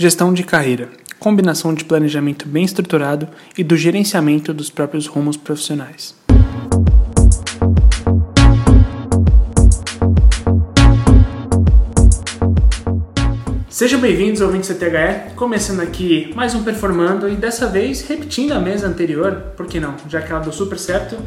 Gestão de carreira combinação de planejamento bem estruturado e do gerenciamento dos próprios rumos profissionais. Sejam bem-vindos ao 20 CTHE, começando aqui mais um Performando e dessa vez repetindo a mesa anterior, por que não, já que ela deu super certo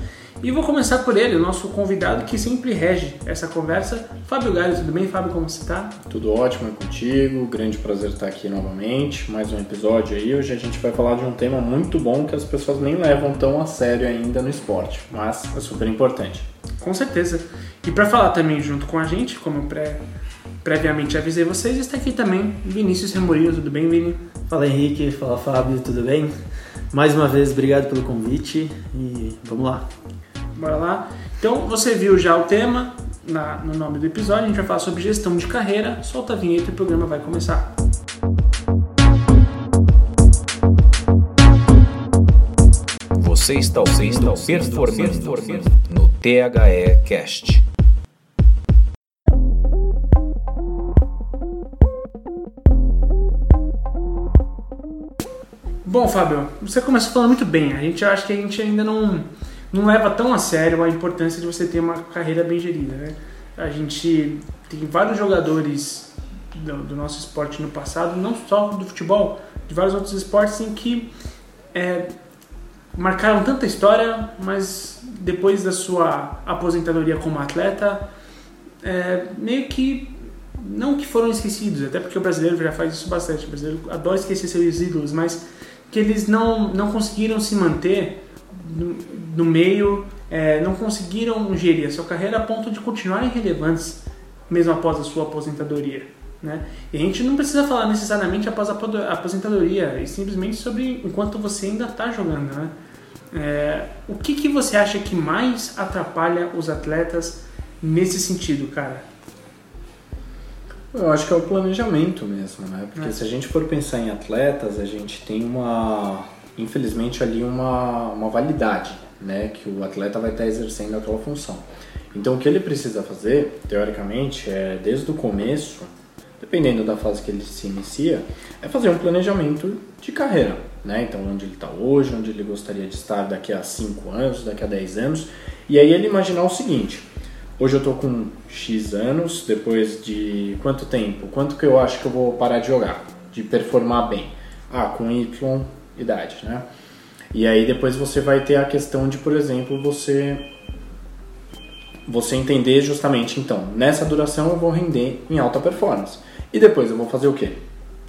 e vou começar por ele, o nosso convidado que sempre rege essa conversa. Fábio Galho, tudo bem? Fábio, como você está? Tudo ótimo é contigo, grande prazer estar aqui novamente. Mais um episódio aí. Hoje a gente vai falar de um tema muito bom que as pessoas nem levam tão a sério ainda no esporte, mas é super importante. Com certeza. E para falar também junto com a gente, como eu pré, previamente avisei vocês, está aqui também Vinícius Remorio. Tudo bem, Vini? Fala Henrique, fala Fábio, tudo bem? Mais uma vez, obrigado pelo convite e vamos lá. Bora lá? Então, você viu já o tema na, no nome do episódio, a gente vai falar sobre gestão de carreira. Solta a vinheta e o programa vai começar. Você está ouvindo o Performando no THE Cast. Bom, Fábio, você começou falando muito bem. A gente acha que a gente ainda não não leva tão a sério a importância de você ter uma carreira bem gerida, né? A gente tem vários jogadores do, do nosso esporte no passado, não só do futebol, de vários outros esportes em que é, marcaram tanta história, mas depois da sua aposentadoria como atleta, é, meio que não que foram esquecidos, até porque o brasileiro já faz isso bastante, o brasileiro adora esquecer seus ídolos, mas que eles não, não conseguiram se manter no, meio é, não conseguiram gerir a sua carreira a ponto de continuarem relevantes mesmo após a sua aposentadoria. Né? E a gente não precisa falar necessariamente após a aposentadoria, e simplesmente sobre enquanto você ainda está jogando. Né? É, o que, que você acha que mais atrapalha os atletas nesse sentido, cara? Eu acho que é o planejamento mesmo, né? Porque é. se a gente for pensar em atletas, a gente tem uma infelizmente ali uma, uma validade, né, que o atleta vai estar exercendo aquela função. Então o que ele precisa fazer, teoricamente, é desde o começo, dependendo da fase que ele se inicia, é fazer um planejamento de carreira, né? Então onde ele está hoje, onde ele gostaria de estar daqui a 5 anos, daqui a 10 anos, e aí ele imaginar o seguinte: hoje eu estou com X anos, depois de quanto tempo? Quanto que eu acho que eu vou parar de jogar, de performar bem? Ah, com Y idade, né? E aí depois você vai ter a questão de, por exemplo, você você entender justamente, então, nessa duração eu vou render em alta performance. E depois eu vou fazer o quê?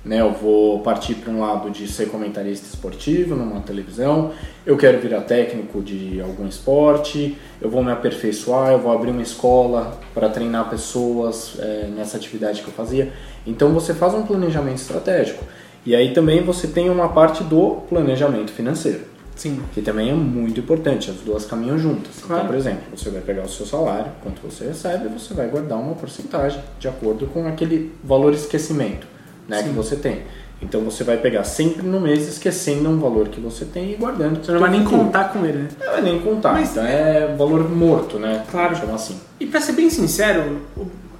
Né, eu vou partir para um lado de ser comentarista esportivo numa televisão, eu quero virar técnico de algum esporte, eu vou me aperfeiçoar, eu vou abrir uma escola para treinar pessoas é, nessa atividade que eu fazia. Então você faz um planejamento estratégico. E aí também você tem uma parte do planejamento financeiro. Sim. Que também é muito importante, as duas caminham juntas. Então, claro. Então, por exemplo, você vai pegar o seu salário, quanto você recebe, você vai guardar uma porcentagem de acordo com aquele valor esquecimento né, que você tem. Então você vai pegar sempre no mês esquecendo um valor que você tem e guardando. Você não vai nem contar com ele, né? Não vai nem contar. Mas então é valor morto, né? Claro. Chama assim. E para ser bem sincero,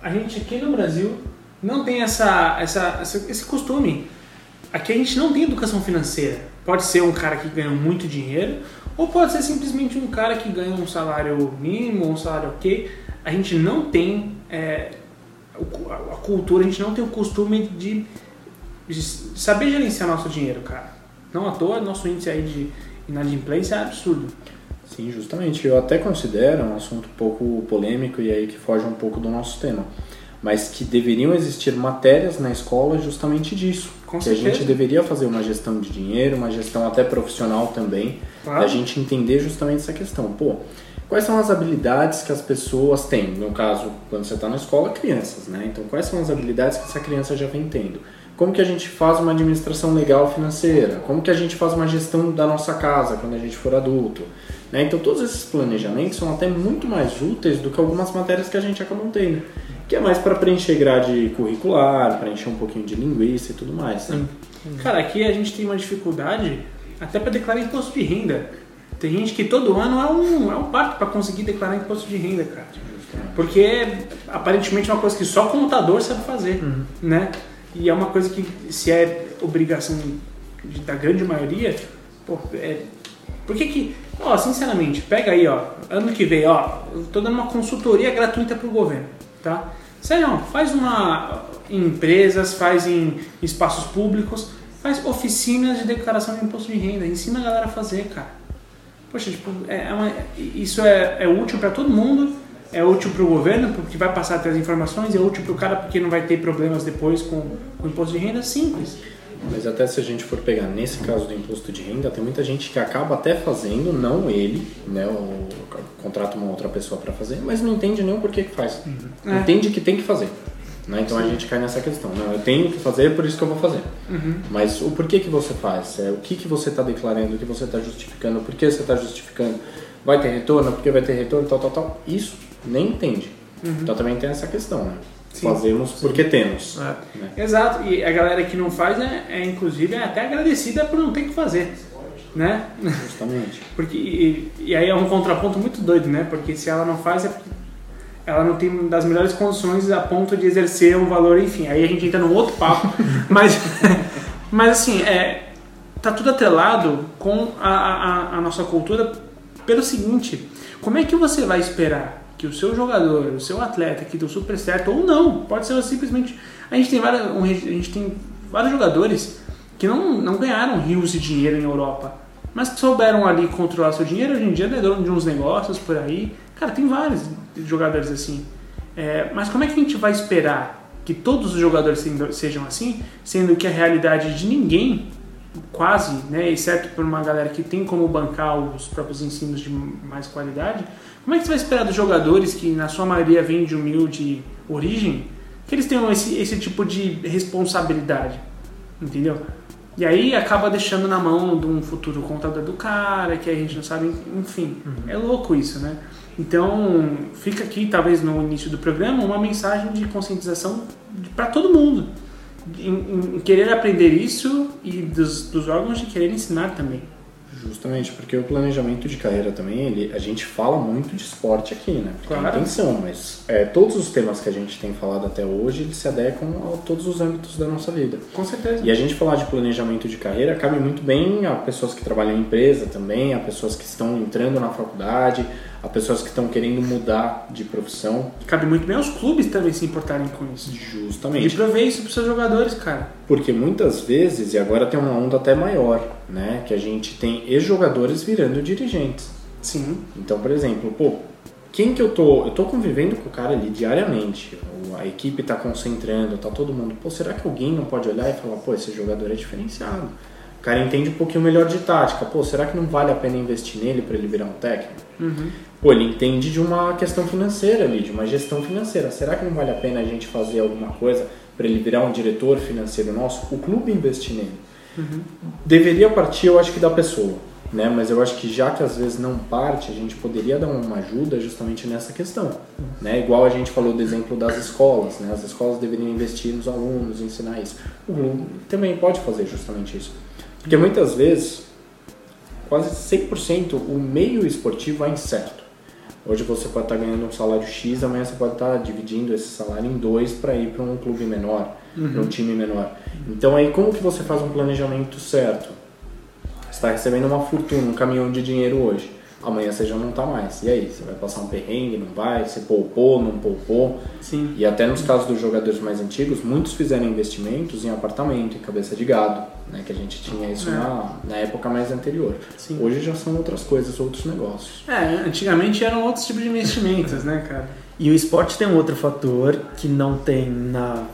a gente aqui no Brasil não tem essa, essa, esse costume Aqui a gente não tem educação financeira. Pode ser um cara que ganha muito dinheiro, ou pode ser simplesmente um cara que ganha um salário mínimo, um salário ok. A gente não tem é, a cultura, a gente não tem o costume de, saber gerenciar nosso dinheiro, cara. Não à toa, nosso índice aí de inadimplência é absurdo. Sim, justamente. Eu até considero um assunto um pouco polêmico e aí que foge um pouco do nosso tema mas que deveriam existir matérias na escola justamente disso. Com que certeza. a gente deveria fazer uma gestão de dinheiro, uma gestão até profissional também, claro. a gente entender justamente essa questão. Pô, quais são as habilidades que as pessoas têm? No caso, quando você está na escola, crianças, né? Então, quais são as habilidades que essa criança já vem tendo? Como que a gente faz uma administração legal financeira? Como que a gente faz uma gestão da nossa casa quando a gente for adulto? Né? Então, todos esses planejamentos são até muito mais úteis do que algumas matérias que a gente acaba tendo que é mais para preencher grade curricular, preencher um pouquinho de linguiça e tudo mais. Né? Cara, aqui a gente tem uma dificuldade até para declarar imposto de renda. Tem gente que todo ano é um, é um parto para conseguir declarar imposto de renda, cara. Porque aparentemente é uma coisa que só contador sabe fazer, uhum. né? E é uma coisa que, se é obrigação de- da grande maioria, pô, é, por que que, ó, sinceramente, pega aí, ó, ano que vem, ó, eu tô dando uma consultoria gratuita pro governo, tá? Sério, faz uma em empresas, faz em espaços públicos, faz oficinas de declaração de imposto de renda, ensina a galera a fazer, cara. Poxa, tipo, é é uma- isso é, é útil para todo mundo, é útil para o governo, porque vai passar até as informações, é útil para o cara porque não vai ter problemas depois com, com o imposto de renda, simples. Mas até se a gente for pegar nesse caso do imposto de renda, tem muita gente que acaba até fazendo, não ele, né, o, contrata uma outra pessoa para fazer, mas não entende nem o porquê que faz. É. Entende que tem que fazer. Né? Então a gente cai nessa questão. Não, eu tenho que fazer, por isso que eu vou fazer. Mas o porquê que você faz? É, o que, que você está declarando, o que você está justificando, por que você está justificando? Vai ter retorno, porque vai ter retorno, tal, tal, tal. Isso nem entende. Então também tem essa questão, né? Sim. Fazemos porque temos. É. Né? Exato, e a galera que não faz é, é, inclusive é até agradecida por não ter que fazer, né? Justamente. Porque, e, e aí é um contraponto muito doido, né? Porque se ela não faz é porque ela não tem das melhores condições a ponto de exercer um valor, enfim. Aí a gente entra num outro papo, mas, mas assim, é, tá tudo atrelado com a, a, a nossa cultura pelo seguinte, como é que você vai esperar que o seu jogador, o seu atleta que deu super certo, ou não, pode ser simplesmente... A gente tem, várias, um, a gente tem vários jogadores que não, não ganharam rios de dinheiro em Europa, mas que souberam ali controlar seu dinheiro, hoje em dia é dono de uns negócios por aí. Cara, tem vários jogadores assim. É, mas como é que a gente vai esperar que todos os jogadores sejam assim, sendo que a realidade de ninguém, quase, né, exceto por uma galera que tem como bancar os próprios ensinos de mais qualidade, como é que você vai esperar dos jogadores que na sua maioria vêm de humilde origem, que eles tenham esse, esse tipo de responsabilidade? Entendeu? E aí acaba deixando na mão de um futuro contador do cara, que a gente não sabe, enfim. É louco isso, né? Então, fica aqui, talvez no início do programa, uma mensagem de conscientização para todo mundo. Em, em querer aprender isso e dos, dos órgãos de querer ensinar também. Justamente, porque o planejamento de carreira também, ele, a gente fala muito de esporte aqui, né? Claro. a intenção, mas é, todos os temas que a gente tem falado até hoje, eles se adequam a todos os âmbitos da nossa vida. Com certeza. E a gente falar de planejamento de carreira cabe muito bem a pessoas que trabalham em empresa também, a pessoas que estão entrando na faculdade, a pessoas que estão querendo mudar de profissão. Cabe muito bem aos clubes também se importarem com isso. E Justamente. prover isso para seus jogadores, cara. Porque muitas vezes, e agora tem uma onda até maior, né? Que a gente tem ex-jogadores virando dirigentes. Sim. Então, por exemplo, pô, quem que eu tô. Eu tô convivendo com o cara ali diariamente. A equipe tá concentrando, tá todo mundo. Pô, será que alguém não pode olhar e falar, pô, esse jogador é diferenciado? O cara entende um pouquinho melhor de tática. Pô, será que não vale a pena investir nele para ele virar um técnico? Pô, ele entende de uma questão financeira ali, de uma gestão financeira. Será que não vale a pena a gente fazer alguma coisa para ele virar um diretor financeiro nosso? O clube investir nele. Deveria partir, eu acho que da pessoa, né? Mas eu acho que já que às vezes não parte, a gente poderia dar uma ajuda justamente nessa questão, né? Igual a gente falou do exemplo das escolas, né? As escolas deveriam investir nos alunos, ensinar isso. O clube também pode fazer justamente isso. Porque muitas vezes, quase 100% o meio esportivo é incerto. Hoje você pode estar ganhando um salário X, amanhã você pode estar dividindo esse salário em dois para ir para um clube menor, para um time menor. Então aí como que você faz um planejamento certo? Você está recebendo uma fortuna, um caminhão de dinheiro hoje. Amanhã você já não está mais. E aí? Você vai passar um perrengue, não vai? Você poupou, não poupou? Sim. E até nos casos dos jogadores mais antigos, muitos fizeram investimentos em apartamento, em cabeça de gado, né? Que a gente tinha isso É. na, na época mais anterior. Sim. Hoje já são outras coisas, outros negócios. É, antigamente eram outros tipos de investimentos, né, cara? E o esporte tem um outro fator que não tem na,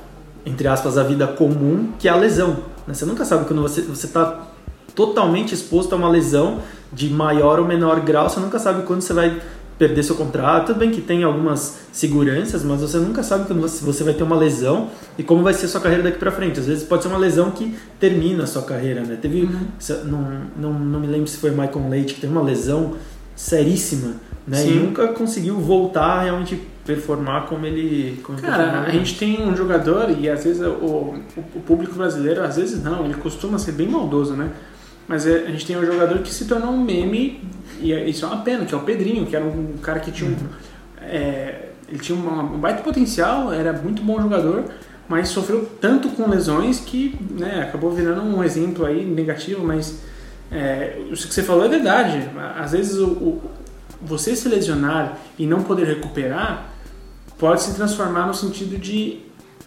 entre aspas, a vida comum, que é a lesão. né? Você nunca sabe quando você você está totalmente exposto a uma lesão de maior ou menor grau, você nunca sabe quando você vai perder seu contrato. Tudo bem que tem algumas seguranças, mas você nunca sabe quando você, você vai ter uma lesão e como vai ser a sua carreira daqui para frente. Às vezes pode ser uma lesão que termina a sua carreira, né? Teve, se- não, não, não me lembro se foi Michael Leite que teve uma lesão seríssima, né? E nunca conseguiu voltar a realmente performar como ele, como Cara, a gente tem um jogador e às vezes o, o, o público brasileiro, às vezes não, ele costuma ser bem maldoso, né? Mas é, a gente tem um jogador que se tornou um meme e é- isso é uma pena, que é o Pedrinho, que era um cara que tinha um, é, ele tinha uma- um baita potencial, era muito bom jogador, mas sofreu tanto com lesões que né, acabou virando um exemplo aí negativo, mas é, isso que você falou é verdade. Às vezes o, o, você se lesionar e não poder recuperar pode se transformar no sentido de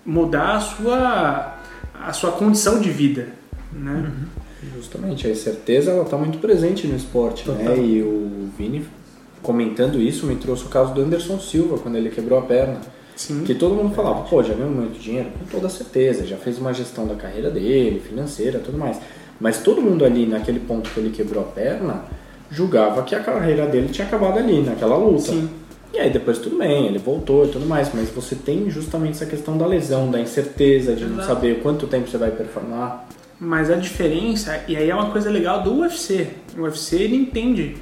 mudar a sua, a sua condição de vida. Né? Uhum. Justamente, a incerteza ela está muito presente no esporte. Né? E o Vini comentando isso me trouxe o caso do Anderson Silva, quando ele quebrou a perna. Sim. Que todo mundo falava, pô, já ganhou muito dinheiro? Com toda certeza, já fez uma gestão da carreira dele, financeira, tudo mais. Mas todo mundo ali, naquele ponto que ele quebrou a perna, julgava que a carreira dele tinha acabado ali, naquela luta. Sim. E aí depois tudo bem, ele voltou e tudo mais, mas você tem justamente essa questão da lesão, da incerteza, de Exato. não saber quanto tempo você vai performar. Mas a diferença, e aí é uma coisa legal do UFC. O UFC ele entende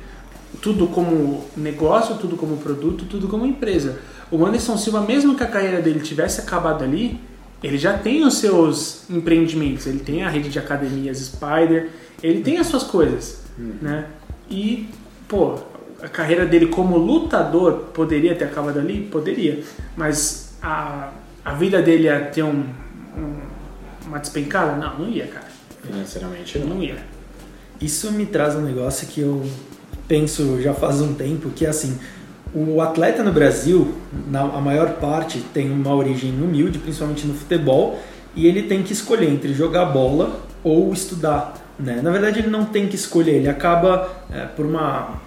tudo como negócio, tudo como produto, tudo como empresa. O Anderson Silva, mesmo que a carreira dele tivesse acabado ali, ele já tem os seus empreendimentos, ele tem a rede de academias Spider, ele tem as suas coisas, uhum. né? E, pô, a carreira dele como lutador poderia ter acabado ali? Poderia, mas a, a vida dele ia ter um, um, uma despencada? Não, não ia, cara. Financeiramente não. Não ia. Isso me traz um negócio que eu penso já faz um tempo, que é assim, o atleta no Brasil, na, a maior parte, tem uma origem humilde, principalmente no futebol, e ele tem que escolher entre jogar bola ou estudar. Né? Na verdade, ele não tem que escolher, ele acaba é, por uma,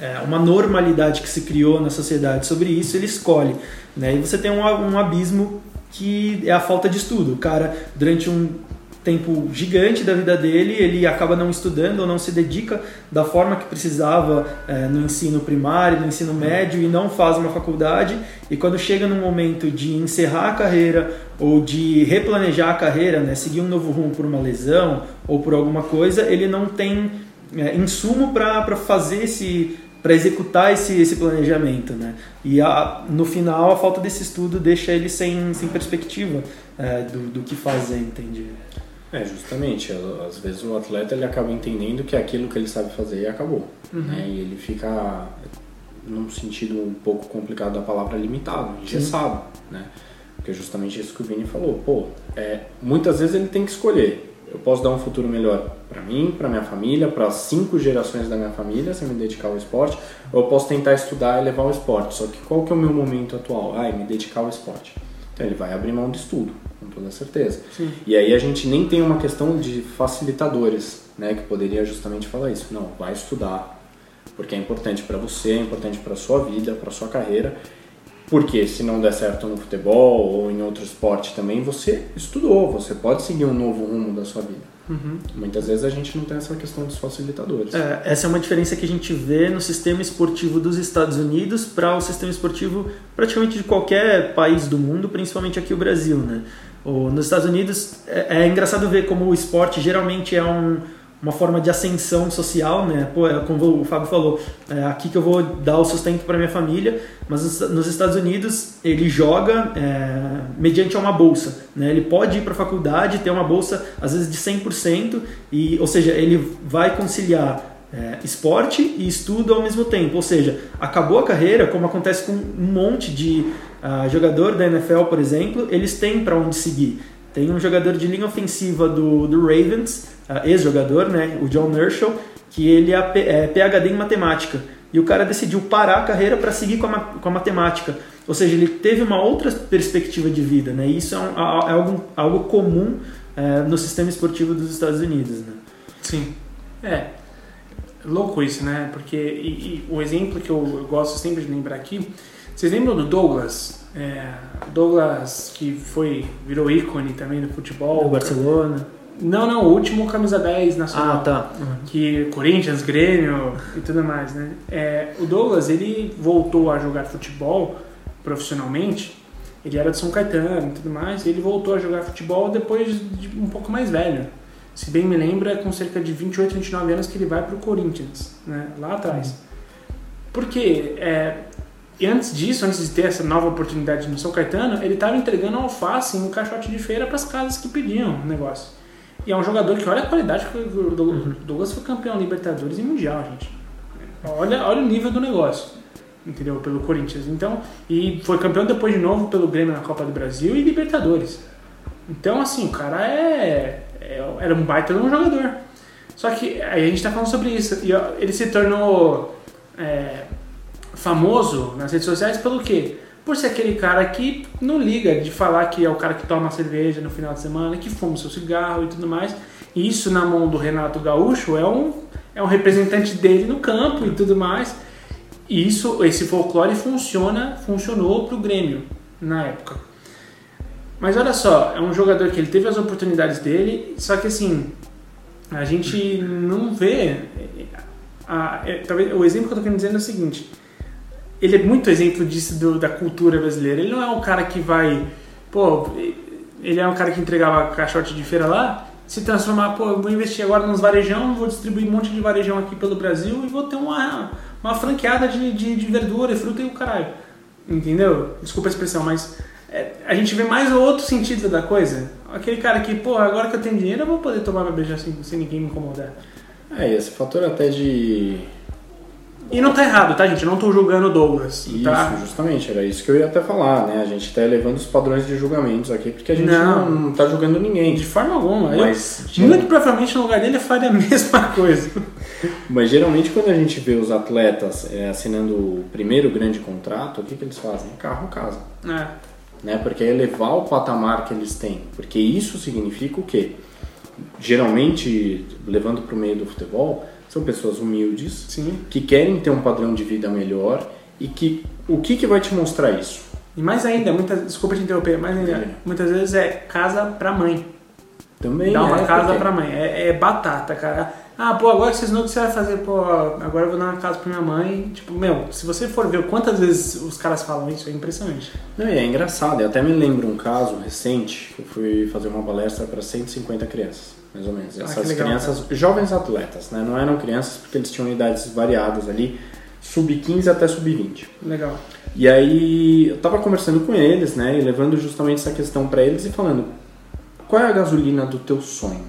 é, uma normalidade que se criou na sociedade sobre isso, ele escolhe. Né? E você tem um, um abismo que é a falta de estudo. O cara, durante um tempo gigante da vida dele, ele acaba não estudando ou não se dedica da forma que precisava é, no ensino primário, no ensino médio e não faz uma faculdade. E quando chega no momento de encerrar a carreira ou de replanejar a carreira, né, seguir um novo rumo por uma lesão ou por alguma coisa, ele não tem é, insumo para fazer esse para executar esse, esse planejamento, né? E a, no final a falta desse estudo deixa ele sem, sem perspectiva é, do, do que fazer, entende? É, justamente. Às vezes o atleta ele acaba entendendo que é aquilo que ele sabe fazer e acabou. Uhum. Né? E ele fica, num sentido um pouco complicado da palavra, limitado, engessado. Né? Porque é justamente isso que o Vini falou. Pô, é, muitas vezes ele tem que escolher. Eu posso dar um futuro melhor para mim, para minha família, para cinco gerações da minha família, se eu me dedicar ao esporte, ou eu posso tentar estudar e levar o esporte. Só que qual que é o meu momento atual? Ah, é me dedicar ao esporte. Então ele vai abrir mão do estudo toda certeza. Sim. E aí a gente nem tem uma questão de facilitadores, né, que poderia justamente falar isso. Não, vai estudar, porque é importante para você, é importante para sua vida, para sua carreira. Porque se não der certo no futebol ou em outro esporte também, você estudou, você pode seguir um novo rumo da sua vida. Uhum. Muitas vezes a gente não tem essa questão dos facilitadores. É, essa é uma diferença que a gente vê no sistema esportivo dos Estados Unidos para o sistema esportivo praticamente de qualquer país do mundo, principalmente aqui o Brasil, né? Nos Estados Unidos é, é, engraçado ver como o esporte geralmente é um, uma forma de ascensão social, né? Pô, é, como o Fábio falou, é aqui que eu vou dar o sustento para minha família, mas nos Estados Unidos ele joga é, mediante uma bolsa, né? Ele pode ir para a faculdade, ter uma bolsa às vezes de 100%, e, ou seja, ele vai conciliar é, esporte e estudo ao mesmo tempo. Ou seja, acabou a carreira, como acontece com um monte de uh, jogador da NFL, por exemplo, eles têm para onde seguir. Tem um jogador de linha ofensiva do, do Ravens, uh, ex-jogador, né, o John Nerschel, que ele é, é PhD em matemática. E o cara decidiu parar a carreira para seguir com a, com a matemática. Ou seja, ele teve uma outra perspectiva de vida. Né? Isso é, um, é algo, algo comum é, no sistema esportivo dos Estados Unidos. Né? Sim. É, louco isso, né? Porque e, e o exemplo que eu, gosto sempre de lembrar aqui, vocês lembram do Douglas? É, Douglas que foi virou ícone também do futebol. Do Barcelona. Não, não, o último camisa 10 nacional. Ah, tá. Uhum. Que Corinthians, Grêmio e tudo mais, né? É, o Douglas, ele voltou a jogar futebol profissionalmente. Ele era de São Caetano e tudo mais. E ele voltou a jogar futebol depois de um pouco mais velho. Se bem me lembro, é com cerca de 28, 29 anos que ele vai para o Corinthians, né? lá atrás. Porque é, antes disso, antes de ter essa nova oportunidade no São Caetano, ele estava entregando alface em um caixote de feira para as casas que pediam o negócio. E é um jogador que olha a qualidade que o Douglas foi campeão Libertadores e Mundial, gente. Olha, olha o nível do negócio. entendeu? Pelo Corinthians. Então, e foi campeão depois de novo pelo Grêmio na Copa do Brasil e Libertadores. Então, assim, o cara é, é era um baita de um jogador. Só que aí a gente tá falando sobre isso. E ele se tornou é, famoso nas redes sociais pelo quê? Por ser aquele cara que não liga de falar que é o cara que toma cerveja no final de semana, que fuma seu cigarro e tudo mais. E isso na mão do Renato Gaúcho é um, é um representante dele no campo e tudo mais. E isso, esse folclore funciona, funcionou pro Grêmio na época. Mas olha só, é um jogador que ele teve as oportunidades dele, só que assim, a gente não vê. A, é, talvez, o exemplo que eu tô querendo dizer é o seguinte: ele é muito exemplo disso do, da cultura brasileira. Ele não é um cara que vai. Pô, ele é um cara que entregava caixote de feira lá, se transformar, pô, eu vou investir agora nos varejão, vou distribuir um monte de varejão aqui pelo Brasil e vou ter uma, uma franqueada de, de, de verdura e fruta e o caralho. Entendeu? Desculpa a expressão, mas é, a gente vê mais o outro sentido da coisa. Aquele cara que, pô, agora que eu tenho dinheiro eu vou poder tomar minha beija sem, sem ninguém me incomodar. É, esse fator até de. E não tá errado, tá, gente? Eu não tô julgando o Douglas. Isso, tá? justamente, era isso que eu ia até falar, né? A gente tá elevando os padrões de julgamentos aqui, porque a gente não, Não. tá julgando ninguém. De forma alguma. Eu- Mas, muito provavelmente no lugar dele eu faria a mesma coisa. mas geralmente quando a gente vê os atletas é, assinando o primeiro grande contrato, o que, que eles fazem? Carro, casa. É. né? Porque é elevar o patamar que eles têm. Porque isso significa o quê? Geralmente, levando para o meio do futebol, são pessoas humildes, Sim. que querem ter um padrão de vida melhor e que o que, que vai te mostrar isso? E mais ainda, muitas, desculpa te interromper, mais ainda, É. muitas vezes é casa pra mãe. Também Dá uma é casa porque- pra mãe. É, é batata, cara. Ah, pô, agora que vocês não o que você vai fazer, pô, agora eu vou dar uma casa pra minha mãe. Tipo, meu, se você for ver quantas vezes os caras falam isso, é impressionante. Não, e é engraçado. Eu até me lembro um caso recente que eu fui fazer uma palestra para 150 crianças, mais ou menos. Ah, Essas que legal, crianças, jovens atletas, né? Não eram crianças porque eles tinham idades variadas ali, sub-15 até sub-20. Legal. E aí eu tava conversando com eles, né, e levando justamente essa questão para eles e falando: qual é a gasolina do teu sonho?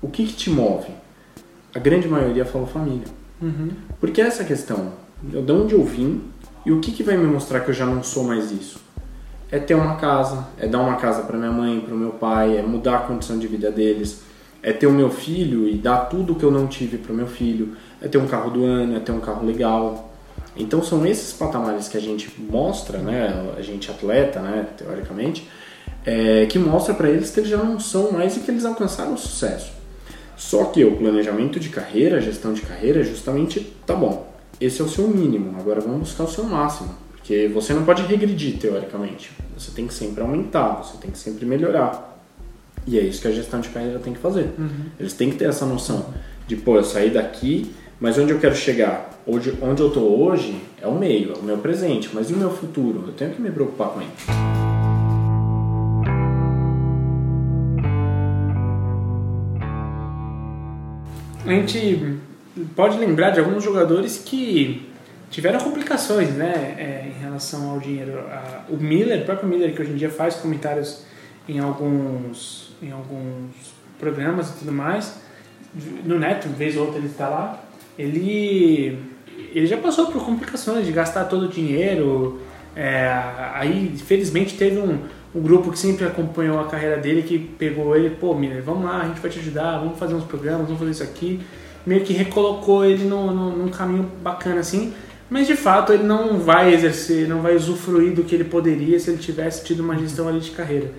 O que, que te move? A grande maioria falou família. Uhum. Porque é essa questão, eu de onde eu vim e o que, que vai me mostrar que eu já não sou mais isso? É ter uma casa, é dar uma casa para minha mãe, para o meu pai, é mudar a condição de vida deles, é ter o meu filho e dar tudo que eu não tive para o meu filho, é ter um carro do ano, é ter um carro legal. Então são esses patamares que a gente mostra, né, a gente atleta, né, teoricamente, é, que mostra para eles que eles já não são mais e que eles alcançaram o sucesso. Só que o planejamento de carreira, gestão de carreira, é justamente, tá bom, esse é o seu mínimo, agora vamos buscar o seu máximo. Porque você não pode regredir, teoricamente. Você tem que sempre aumentar, você tem que sempre melhorar. E é isso que a gestão de carreira tem que fazer. Eles têm que ter essa noção de, pô, eu saí daqui, mas onde eu quero chegar? Onde, onde eu tô hoje é o meio, é o meu presente, mas e o meu futuro? Eu tenho que me preocupar com ele. A gente pode lembrar de alguns jogadores que tiveram complicações, né, é, em relação ao dinheiro. A- o Miller, o próprio Miller, que hoje em dia faz comentários em alguns, em alguns programas e tudo mais, no Neto, vez ou outra ele está lá, ele, ele já passou por complicações de gastar todo o dinheiro. é, aí, felizmente, teve um, um grupo que sempre acompanhou a carreira dele que pegou ele, pô, Miller, vamos lá, a gente vai te ajudar, vamos fazer uns programas, vamos fazer isso aqui. Meio que recolocou ele no, no, num caminho bacana assim, mas de fato ele não vai exercer, não vai usufruir do que ele poderia se ele tivesse tido uma gestão ali de carreira.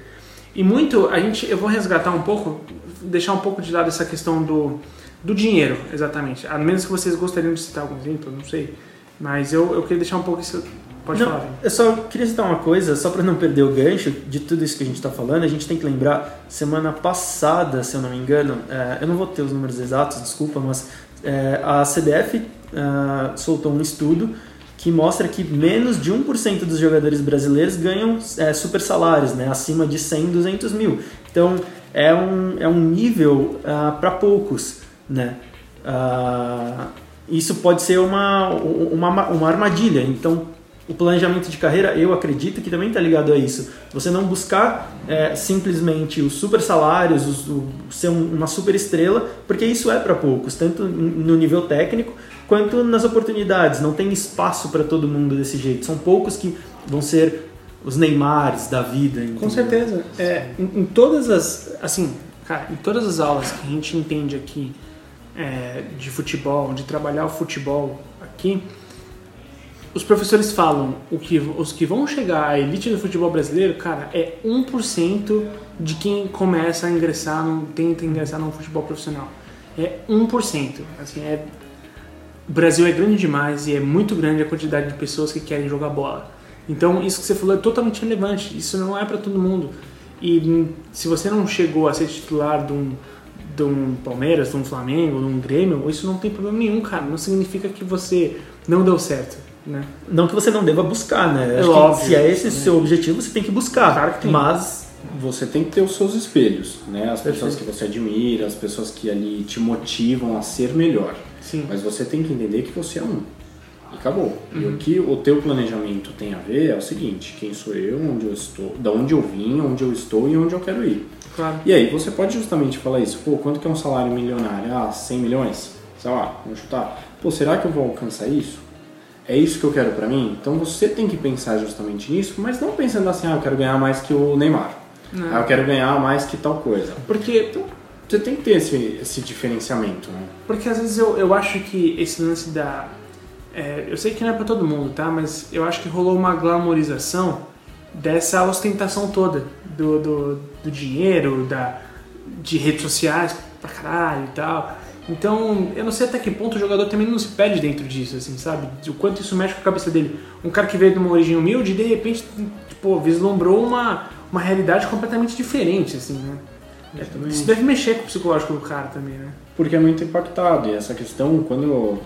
E muito, a gente, eu vou resgatar um pouco, deixar um pouco de lado essa questão do, do dinheiro, exatamente. A menos que vocês gostariam de citar algum exemplo, eu não sei. Mas eu, eu queria deixar um pouco isso. Pode Não, falar, Vini. eu só queria citar uma coisa, só para não perder o gancho de tudo isso que a gente está falando, a gente tem que lembrar, semana passada, se eu não me engano, é, eu não vou ter os números exatos, desculpa, mas é, a CBF ah, soltou um estudo que mostra que menos de 1% dos jogadores brasileiros ganham é, super salários, né, acima de 100, 200 mil. Então é um, é um nível para poucos. Né? Ah, isso pode ser uma, uma, uma armadilha. Então o planejamento de carreira, eu acredito que também está ligado a isso. Você não buscar é, simplesmente os super salários, os, o, ser um, uma super estrela, porque isso é para poucos, tanto no nível técnico quanto nas oportunidades. Não tem espaço para todo mundo desse jeito. São poucos que vão ser os Neymares da vida. Entendeu? Com certeza. É, em, em, todas as. Assim, cara, em todas as aulas que a gente entende aqui é, de futebol, de trabalhar o futebol aqui os professores falam o que os que vão chegar à elite do futebol brasileiro, cara, é 1% de quem começa a ingressar, no, tenta ingressar no futebol profissional. É 1%. Assim, é, o Brasil é grande demais e é muito grande a quantidade de pessoas que querem jogar bola. Então, isso que você falou é totalmente relevante. Isso não é para todo mundo. E se você não chegou a ser titular de um, de um Palmeiras, de um Flamengo, de um Grêmio, isso não tem problema nenhum, cara. Não significa que você não deu certo. Né? Não que você não deva buscar, né? É óbvio, se é esse o seu objetivo, você tem que buscar. Claro que tem. Mas você tem que ter os seus espelhos, né? As pessoas que você admira, as pessoas que ali te motivam a ser melhor. Sim. Mas você tem que entender que você é um. E acabou. Uhum. E o que o teu planejamento tem a ver é o seguinte: quem sou eu, onde eu estou, da onde eu vim, onde eu estou e onde eu quero ir. Claro. E aí você pode justamente falar isso. Pô, quanto que é um salário milionário? Ah, 100 milhões? Sei lá, vamos chutar. Pô, será que eu vou alcançar isso? é isso que eu quero para mim? Então você tem que pensar justamente nisso, mas não pensando assim, ah, eu quero ganhar mais que o Neymar. Não. Ah, eu quero ganhar mais que tal coisa. Porque, você tem que ter esse, esse diferenciamento, né? porque às vezes eu, eu acho que esse lance da. é, eu sei que não é pra todo mundo, tá? Mas eu acho que rolou uma glamorização dessa ostentação toda do, do, do dinheiro, da, de redes sociais pra caralho e tal. Então, eu não sei até que ponto o jogador também não se perde dentro disso, assim, sabe? O quanto isso mexe com a cabeça dele. Um cara que veio de uma origem humilde e de repente, tipo, vislumbrou uma, uma realidade completamente diferente, assim, né? Também- Isso deve mexer com o psicológico do cara também, né? Porque é muito impactado. E essa questão, quando,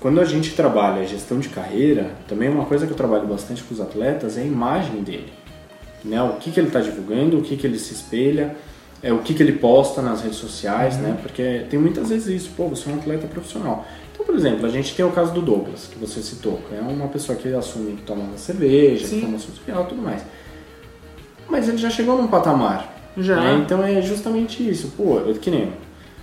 quando a gente trabalha a gestão de carreira, também uma coisa que eu trabalho bastante com os atletas é a imagem dele. Né? O que, que ele está divulgando, o que, que ele se espelha, é, o que, que ele posta nas redes sociais, né? Porque tem muitas vezes isso, pô, você é um atleta profissional. Então, por exemplo, a gente tem o caso do Douglas, que você citou. É uma pessoa que assume que toma uma cerveja, Sim. que toma e tudo mais. Mas ele já chegou num patamar. Já. né? Então é justamente isso. Pô, eu, que nem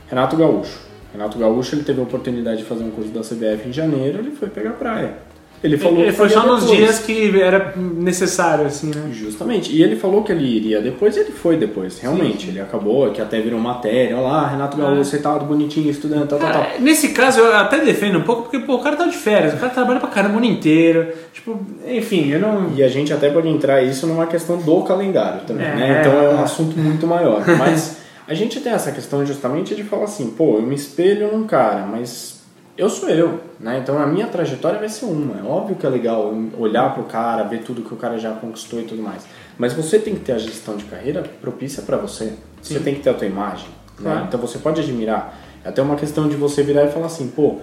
Renato Gaúcho. Renato Gaúcho ele teve a oportunidade de fazer um curso da CBF em janeiro, ele foi pegar praia. Ele falou Ele foi só nos depois. dias que era necessário, assim, né? Justamente. E ele falou que ele iria depois, e ele foi depois, realmente. Ele acabou, que até virou matéria. Olha lá, Renato Gaúcho, É. sentado, bonitinho, estudando, tal, tal, tal. Nesse caso eu até defendo um pouco, porque pô, o cara tá de férias, o cara trabalha pra caramba o ano inteiro. Tipo, enfim, eu não. E a gente até pode entrar isso numa questão do calendário também, É, né? Então é um é. assunto muito maior. Mas a gente tem essa questão justamente de falar assim, pô, eu me espelho num cara, mas eu sou eu, né? Então a minha trajetória vai ser uma. É óbvio que é legal olhar pro cara, ver tudo que o cara já conquistou e tudo mais. Mas você tem que ter a gestão de carreira propícia para você. Você Sim. tem que ter a tua imagem, né? Claro. Então você pode admirar. É até uma questão de você virar e falar assim, pô,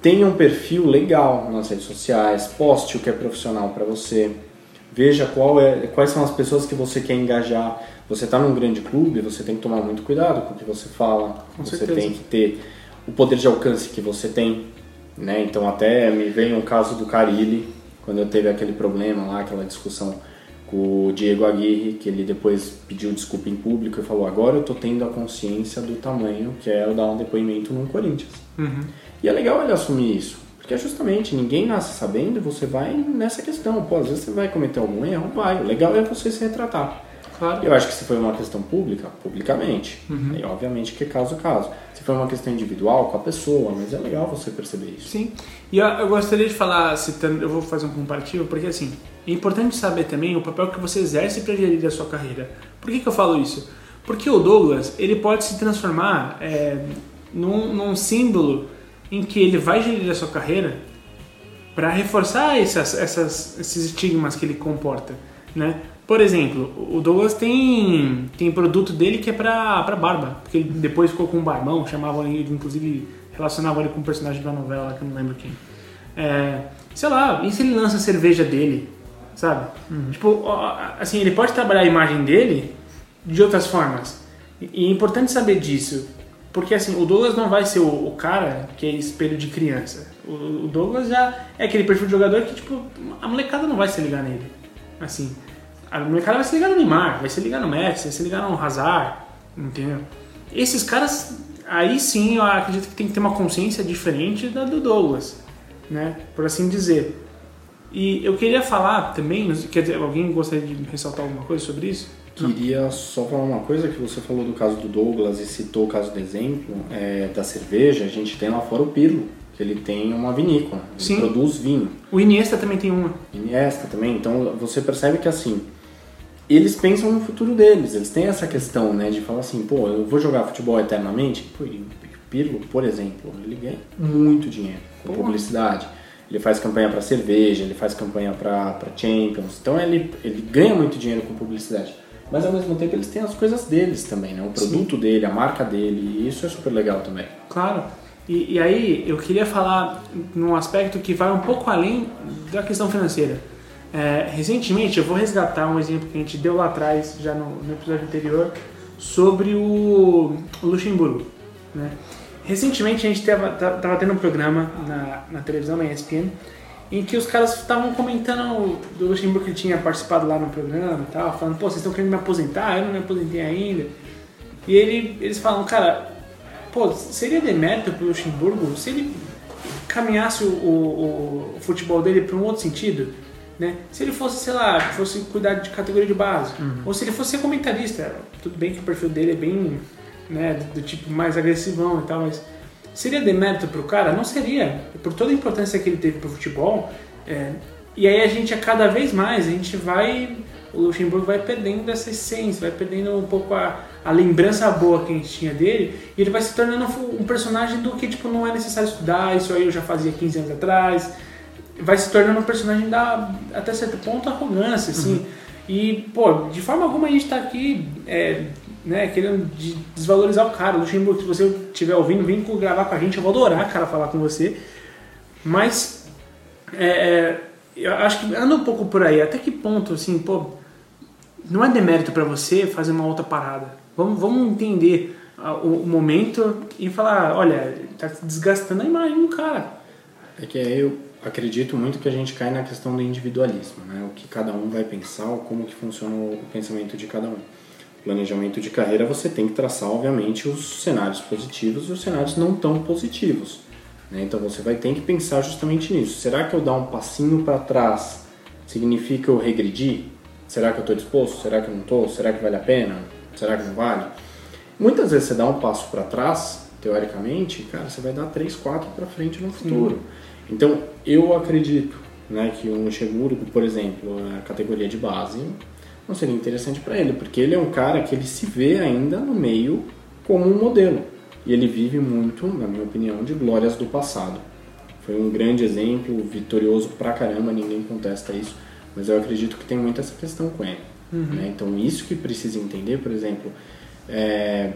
tenha um perfil legal nas redes sociais, poste o que é profissional para você, veja qual é, quais são as pessoas que você quer engajar. Você está num grande clube, você tem que tomar muito cuidado com o que você fala, Com você certeza. tem que ter o poder de alcance que você tem, né? Então até me vem um caso do Carilli, quando eu teve aquele problema lá, aquela discussão com o Diego Aguirre, que ele depois pediu desculpa em público e falou: agora eu tô tendo a consciência do tamanho que é eu dar um depoimento no Corinthians. Uhum. E é legal ele assumir isso, porque é justamente ninguém nasce sabendo e você vai nessa questão. Pô, às vezes você vai cometer algum erro, vai. O legal é você se retratar. Claro. Eu acho que se foi uma questão pública, publicamente. Uhum. E obviamente que é caso a caso. Se foi uma questão individual com a pessoa, mas é legal você perceber isso. Sim. E eu, eu gostaria de falar, citando, eu vou fazer um comparativo, porque assim, é importante saber também o papel que você exerce para gerir a sua carreira. Por que, que eu falo isso? Porque o Douglas, ele pode se transformar é, num, num símbolo em que ele vai gerir a sua carreira para reforçar essas, essas, esses estigmas que ele comporta, né? Por exemplo, o Douglas tem, tem produto dele que é pra, pra barba, porque ele depois ficou com um barbão, chamavam ele, inclusive relacionavam ele com um personagem da novela que eu não lembro quem. É, sei lá, e se ele lança a cerveja dele, sabe? Tipo, ó, assim, ele pode trabalhar a imagem dele de outras formas. E e é importante saber disso. Porque assim, o Douglas não vai ser o, o cara que é espelho de criança. O, o Douglas já é aquele perfil de jogador que, tipo, a molecada não vai se ligar nele. Assim, a molecada vai se ligar no Neymar, vai se ligar no Messi, vai se ligar no Hazard, entendeu? Esses caras, aí sim eu acredito que tem que ter uma consciência diferente da do Douglas, né? Por assim dizer. E eu queria falar também, quer dizer, alguém gostaria de ressaltar alguma coisa sobre isso? Queria só falar uma coisa que você falou do caso do Douglas e citou o caso do exemplo é, da cerveja. A gente tem lá fora o Pirlo, que ele tem uma vinícola, ele Sim. produz vinho. O Iniesta também tem uma. Iniesta também. Então você percebe que assim, eles pensam no futuro deles. Eles têm essa questão, né, de falar assim, pô, eu vou jogar futebol eternamente. Pô, Pirlo, por exemplo, ele ganha muito dinheiro com publicidade. Ele faz campanha para cerveja, ele faz campanha para Champions. Então ele, ele ganha muito dinheiro com publicidade. Mas ao mesmo tempo eles têm as coisas deles também, né? O produto dele, a marca dele, e isso é super legal também. Claro. E, e aí eu queria falar num aspecto que vai um pouco além da questão financeira. É, recentemente, eu vou resgatar um exemplo que a gente deu lá atrás, já no, no episódio anterior, sobre o, Luxemburgo. Né? Recentemente a gente estava tendo um programa na, na televisão, na ESPN, em que os caras estavam comentando do Luxemburgo que tinha participado lá no programa e tal, falando, pô, vocês estão querendo me aposentar? Eu não me aposentei ainda. E ele, eles falam, cara, pô, seria demérito pro Luxemburgo se ele caminhasse o, o, o futebol dele para um outro sentido? Né? Se ele fosse, sei lá, fosse cuidar de categoria de base, ou se ele fosse ser comentarista, tudo bem que o perfil dele é bem né, do, do tipo mais agressivão e tal, mas seria demérito pro cara? Não seria, por toda a importância que ele teve pro futebol. é, e aí a gente, a cada vez mais, a gente vai, o Luxemburgo vai perdendo essa essência, vai perdendo um pouco a, a lembrança boa que a gente tinha dele, e ele vai se tornando um personagem do que tipo não é necessário estudar, isso aí eu já fazia 15 anos atrás, vai se tornando um personagem da, até certo ponto, arrogância, assim. E, pô, de forma alguma a gente tá aqui, é, né, querendo de- desvalorizar o cara. Luxemburgo, se você estiver ouvindo, vem gravar com a gente, eu vou adorar, cara, falar com você. Mas, é, é, eu acho que anda um pouco por aí. Até que ponto, assim, pô, não é demérito pra você fazer uma outra parada. Vamos, vamos entender ah, o, o momento e falar, olha, tá desgastando a imagem do cara. É que eu acredito muito que a gente cai na questão do individualismo, né? O que cada um vai pensar, como que funciona o pensamento de cada um. Planejamento de carreira você tem que traçar, obviamente, os cenários positivos e os cenários não tão positivos. né? Então você vai ter que pensar justamente nisso. Será que eu dar um passinho para trás significa eu regredir? Será que eu estou disposto? Será que eu não estou? Será que vale a pena? Será que não vale? Muitas vezes você dá um passo para trás, teoricamente, cara, você vai dar três, quatro para frente no futuro. Então, eu acredito né, que um Luxemburgo, por exemplo, a categoria de base, não seria interessante para ele, porque ele é um cara que ele se vê ainda no meio como um modelo. E ele vive muito, na minha opinião, de glórias do passado. Foi um grande exemplo, vitorioso pra caramba, ninguém contesta isso, mas eu acredito que tem muito essa questão com ele. né? Então, isso que precisa entender, por exemplo, é,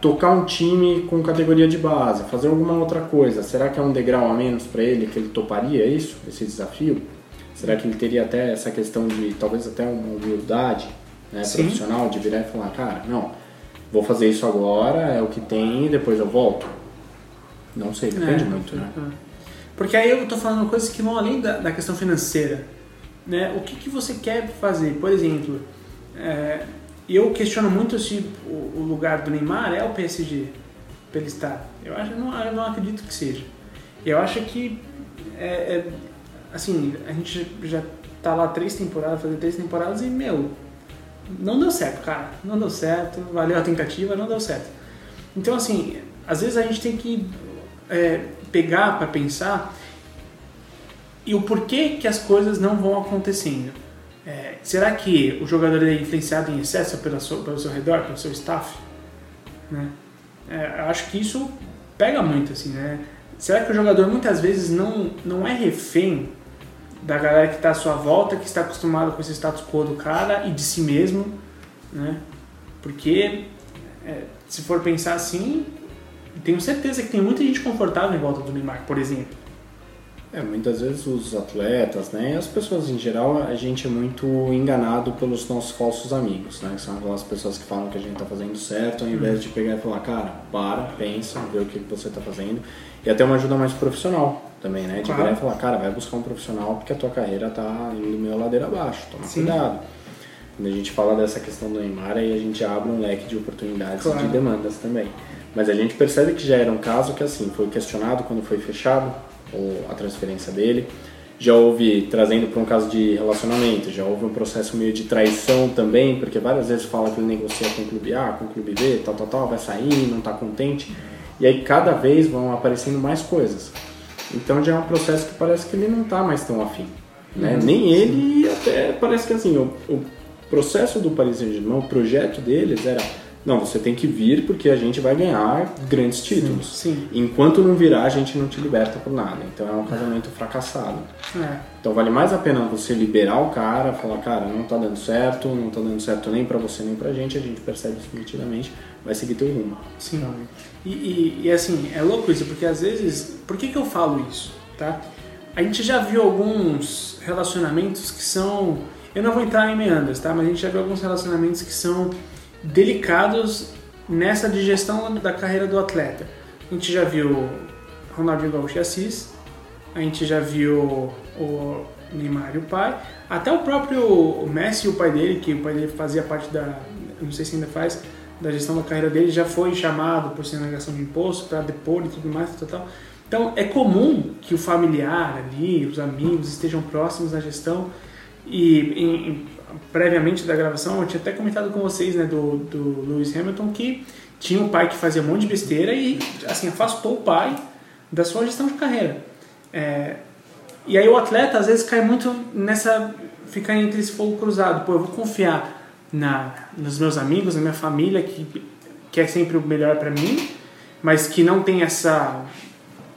tocar um time com categoria de base, fazer alguma outra coisa, será que é um degrau a menos para ele que ele toparia isso, esse desafio? Será que ele teria até essa questão de talvez até uma humildade né, profissional de virar e falar, cara, não, vou fazer isso agora, é o que tem e depois eu volto? Não sei, depende É, muito, né? é. Porque aí eu tô falando coisas que vão além da, da questão financeira. Né? O que, que você quer fazer? Por exemplo, é, eu questiono muito se o, lugar do Neymar é o PSG para ele estar. Eu, acho, não, eu não acredito que seja. Eu acho que, é, é, assim, a gente já tá lá três temporadas, fazer três temporadas e, meu, não deu certo, cara. Não deu certo, valeu a tentativa, não deu certo. Então, assim, às vezes a gente tem que é, pegar para pensar e o porquê que as coisas não vão acontecendo. É, será que o jogador é influenciado em excesso pela sua, pelo seu redor, pelo seu staff? Né? É, acho que isso pega muito, assim, né? Será que o jogador muitas vezes não, não é refém da galera que está à sua volta, que está acostumado com esse status quo do cara e de si mesmo, né? Porque é, se for pensar assim, tenho certeza que tem muita gente confortável em volta do Neymar, por exemplo. É, muitas vezes os atletas, né, as pessoas em geral, a gente é muito enganado pelos nossos falsos amigos, né, que são aquelas pessoas que falam que a gente está fazendo certo, ao invés de pegar e falar, cara, para, pensa, vê o que você está fazendo, e até uma ajuda mais profissional também, né, de Claro. virar e falar, cara, vai buscar um profissional porque a tua carreira está indo meio ladeira abaixo, toma Sim. cuidado. Quando a gente fala dessa questão do Neymar, aí a gente abre um leque de oportunidades Claro. e de demandas também. Mas a gente percebe que já era um caso que assim foi questionado quando foi fechado a transferência dele. Já houve trazendo para um caso de relacionamento, já houve um processo meio de traição também, porque várias vezes fala que ele negocia com o clube A, com o clube B, tal, tal, tal, vai sair, não está contente. E aí cada vez vão aparecendo mais coisas. Então já é um processo que parece que ele não está mais tão afim. Né? Nem ele, até parece que assim, o, o processo do Paris Saint-Germain, o projeto deles era não, você tem que vir porque a gente vai ganhar grandes títulos. Sim. Enquanto não virar, a gente não te liberta por nada. Então é um casamento fracassado. É. Então vale mais a pena você liberar o cara, falar, cara, não tá dando certo, não tá dando certo nem pra você nem pra gente, a gente percebe isso nitidamente, vai seguir teu rumo. Sim. E, e, e, assim, é louco isso, porque às vezes. Por que, que eu falo isso? Tá? A gente já viu alguns relacionamentos que são. Eu não vou entrar em meandros, tá? Mas a gente já viu alguns relacionamentos que são delicados nessa digestão da carreira do atleta. A gente já viu Ronaldinho Gaúcho e Assis, a gente já viu o Neymar e o pai, até o próprio Messi e o pai dele, que o pai dele fazia parte da, não sei se ainda faz, da gestão da carreira dele, já foi chamado por sonegação de imposto para depor e tudo mais, tal, tal. Então é comum que o familiar ali, os amigos estejam próximos da gestão e em- previamente da gravação eu tinha até comentado com vocês né, do, do Lewis Hamilton que tinha um pai que fazia um monte de besteira e assim afastou o pai da sua gestão de carreira. É, e aí o atleta às vezes cai muito nessa. ficar entre esse fogo cruzado. Pô, eu vou confiar na, nos meus amigos, na minha família, que quer sempre o melhor para mim, mas que não tem essa,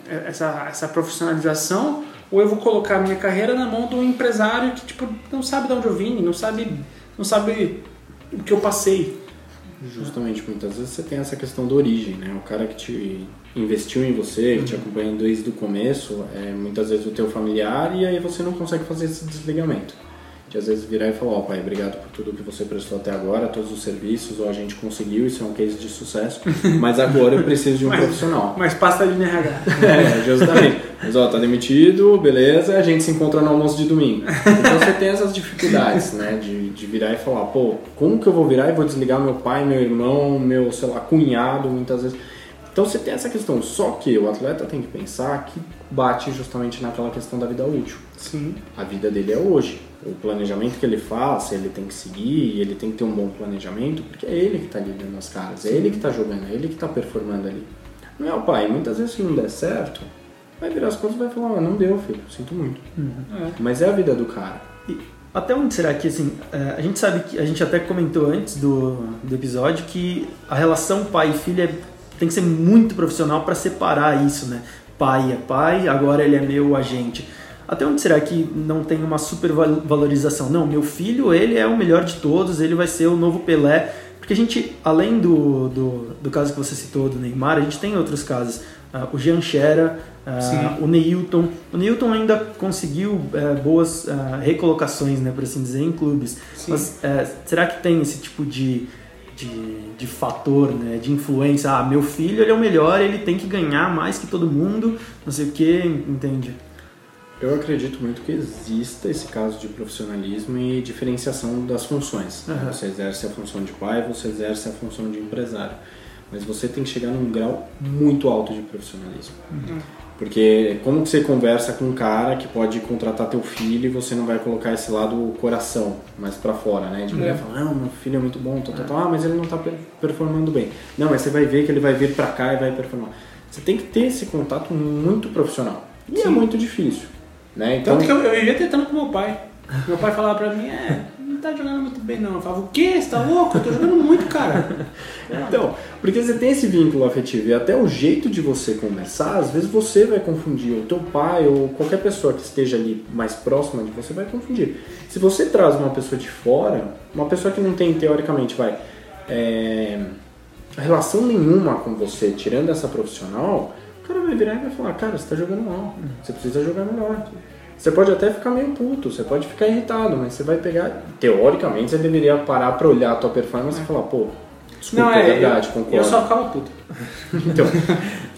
essa, essa profissionalização, ou eu vou colocar a minha carreira na mão de um empresário que tipo, não sabe de onde eu vim, não sabe, não sabe o que eu passei. Justamente, muitas vezes você tem essa questão da origem, né? O cara que te investiu em você, que te acompanha desde o começo, é muitas vezes o teu familiar e aí você não consegue fazer esse desligamento. De às vezes virar e falar, ó pai, obrigado por tudo que você prestou até agora, todos os serviços, ó, a gente conseguiu, isso é um case de sucesso, mas agora eu preciso de um Mas- profissional. Mas pasta de NRH. É, justamente. Mas ó, tá demitido, beleza, a gente se encontra no almoço de domingo. Então você tem essas dificuldades, né? De, de virar e falar, pô, como que eu vou virar e vou desligar meu pai, meu irmão, meu, sei lá, cunhado, muitas vezes. Então você tem essa questão. Só que o atleta tem que pensar que bate justamente naquela questão da vida útil. Sim. A vida dele é hoje. O planejamento que ele faz, ele tem que seguir, e ele tem que ter um bom planejamento, porque é ele que está ali dando as caras, é ele que está jogando, é ele que está performando ali. Não é o pai. Muitas vezes se não der certo, vai virar as coisas e vai falar, não deu, filho, sinto muito. É. Mas é a vida do cara. E até onde será que, assim, é, a gente sabe que, a gente até comentou antes do, do episódio que a relação pai e filho é- tem que ser muito profissional para separar isso, né? Pai é pai, agora ele é meu agente. Até onde será que não tem uma supervalorização? Não, meu filho, ele é o melhor de todos, ele vai ser o novo Pelé. Porque a gente, além do, do, do caso que você citou do Neymar, a gente tem outros casos. Ah, o Jean ah, Sim. o Neilton. O Neilton ainda conseguiu eh, boas ah, recolocações, né, por assim dizer, em clubes. Sim. Mas eh, será que tem esse tipo de, de, de fator, né, de influência? Ah, meu filho ele é o melhor, ele tem que ganhar mais que todo mundo, não sei o que, entende? Eu acredito muito que exista esse caso de profissionalismo e diferenciação das funções. Aham. Você exerce a função de pai, você exerce a função de empresário. Mas você tem que chegar num grau muito alto de profissionalismo. Porque como que você conversa com um cara que pode contratar teu filho e você não vai colocar esse lado coração mais pra fora, né? De mulher É. falar, não, meu filho é muito bom, tal, tal, tal. ah, mas ele não tá per- performando bem. Não, mas você vai ver que ele vai vir pra cá e vai performar. Você tem que ter esse contato muito profissional. E é Sim. muito difícil, né? Então, Tanto que eu, eu vivia tentando com meu pai. Meu pai falava pra mim, é, não tá jogando muito bem não. Eu falava, o quê? Você tá louco? Eu tô jogando muito, cara. Então, porque você tem esse vínculo afetivo e até o jeito de você conversar, às vezes você vai confundir, o teu pai ou qualquer pessoa que esteja ali mais próxima de você vai confundir. Se você traz uma pessoa de fora, uma pessoa que não tem, teoricamente, vai, é, relação nenhuma com você, tirando essa profissional, o cara vai virar e vai falar, cara, você tá jogando mal, você precisa jogar melhor. Você pode até ficar meio puto, você pode ficar irritado, mas você vai pegar. Teoricamente, você deveria parar pra olhar a tua performance e falar, pô, desculpa, Não, é, é, verdade, eu, concordo. eu só ficava puto. Então,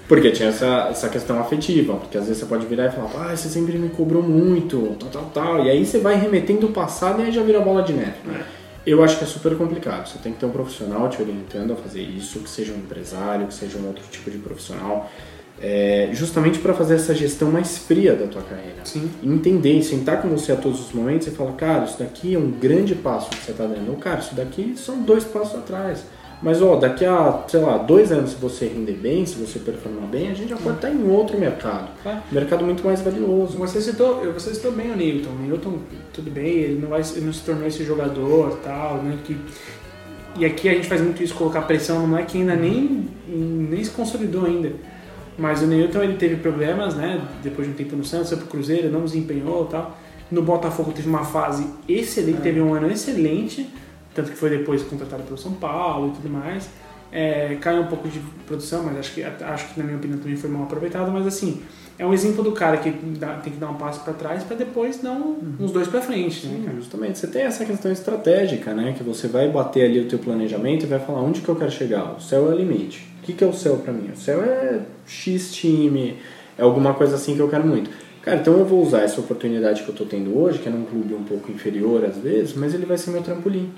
porque tinha essa, essa questão afetiva, porque às vezes você pode virar e falar, ah, você sempre me cobrou muito, tal, tal, tal, e aí você vai remetendo o passado e aí já vira bola de neve. Eu acho que é super complicado, você tem que ter um profissional te orientando a fazer isso, que seja um empresário, que seja um outro tipo de profissional, é, justamente para fazer essa gestão mais fria da tua carreira. Sim. Entender, sentar com você a todos os momentos e falar, cara, isso daqui é um grande passo que você está dando. Ou, cara, isso daqui são dois passos atrás. Mas, ó, daqui a, sei lá, dois anos, se você render bem, se você performar bem, a gente já pode estar em outro mercado. Claro. Mercado muito mais valioso. Você citou, você citou bem o Newton. O Newton, tudo bem, ele não, vai, ele não se tornou esse jogador tal, né? Que, e aqui a gente faz muito isso, colocar pressão, não é que ainda nem, nem se consolidou ainda. Mas o Newton ele teve problemas, né? Depois de um tempo no Santos, foi pro Cruzeiro, não desempenhou tal. No Botafogo teve uma fase excelente, teve um ano excelente, tanto que foi depois contratado pelo São Paulo e tudo mais. É, caiu um pouco de produção, mas acho que, acho que na minha opinião também foi mal aproveitado. Mas assim, é um exemplo do cara que dá- tem que dar um passo para trás para depois dar um- uns dois para frente, né, Sim, justamente. Você tem essa questão estratégica, né? Que você vai bater ali o teu planejamento e vai falar onde que eu quero chegar. O céu é o limite. O que, que é o céu para mim? O céu é X time, é alguma coisa assim que eu quero muito. Cara, então eu vou usar essa oportunidade que eu tô tendo hoje, que é num clube um pouco inferior às vezes, mas ele vai ser meu trampolim.